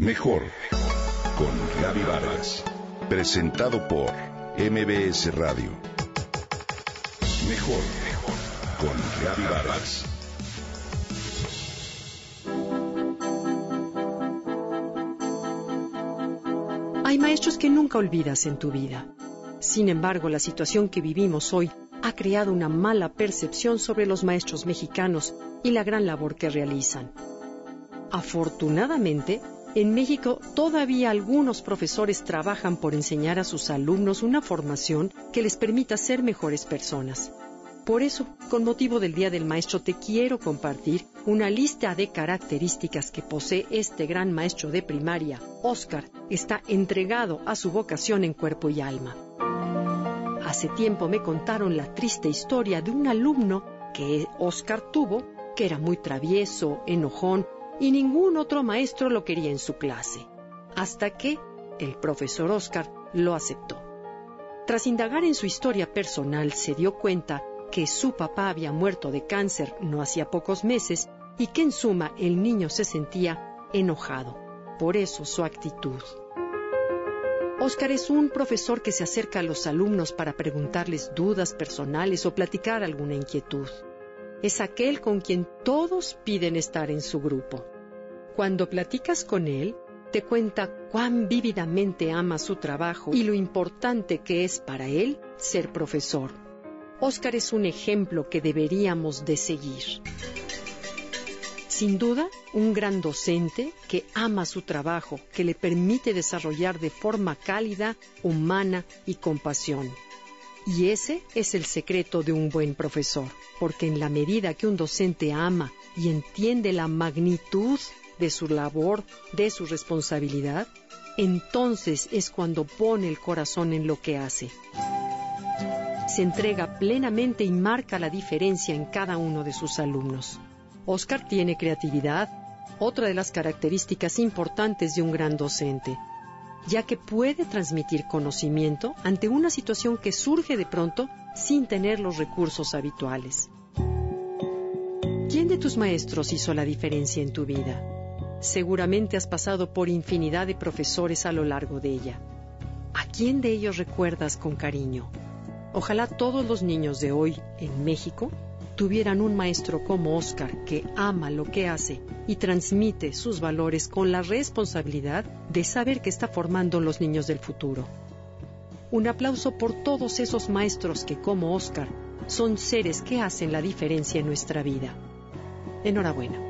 Mejor con Gaby Vargas. Presentado por MBS Radio. Mejor con Gaby Vargas. Hay maestros que nunca olvidas en tu vida. Sin embargo, la situación que vivimos hoy ha creado una mala percepción sobre los maestros mexicanos y la gran labor que realizan. Afortunadamente, en México todavía algunos profesores trabajan por enseñar a sus alumnos una formación que les permita ser mejores personas. Por eso, con motivo del Día del Maestro, te quiero compartir una lista de características que posee este gran maestro de primaria. Oscar está entregado a su vocación en cuerpo y alma. Hace tiempo me contaron la triste historia de un alumno que Oscar tuvo, que era muy travieso, enojón, y ningún otro maestro lo quería en su clase, hasta que el profesor Oscar lo aceptó. Tras indagar en su historia personal, se dio cuenta que su papá había muerto de cáncer no hacía pocos meses y que en suma el niño se sentía enojado. Por eso su actitud. Oscar es un profesor que se acerca a los alumnos para preguntarles dudas personales o platicar alguna inquietud es aquel con quien todos piden estar en su grupo. Cuando platicas con él, te cuenta cuán vívidamente ama su trabajo y lo importante que es para él ser profesor. Oscar es un ejemplo que deberíamos de seguir. Sin duda, un gran docente que ama su trabajo, que le permite desarrollar de forma cálida, humana y con pasión. Y ese es el secreto de un buen profesor, porque en la medida que un docente ama y entiende la magnitud de su labor, de su responsabilidad, entonces es cuando pone el corazón en lo que hace. Se entrega plenamente y marca la diferencia en cada uno de sus alumnos. Oscar tiene creatividad, otra de las características importantes de un gran docente ya que puede transmitir conocimiento ante una situación que surge de pronto sin tener los recursos habituales. ¿Quién de tus maestros hizo la diferencia en tu vida? Seguramente has pasado por infinidad de profesores a lo largo de ella. ¿A quién de ellos recuerdas con cariño? Ojalá todos los niños de hoy en México tuvieran un maestro como Oscar que ama lo que hace y transmite sus valores con la responsabilidad de saber que está formando los niños del futuro. Un aplauso por todos esos maestros que, como Oscar, son seres que hacen la diferencia en nuestra vida. Enhorabuena.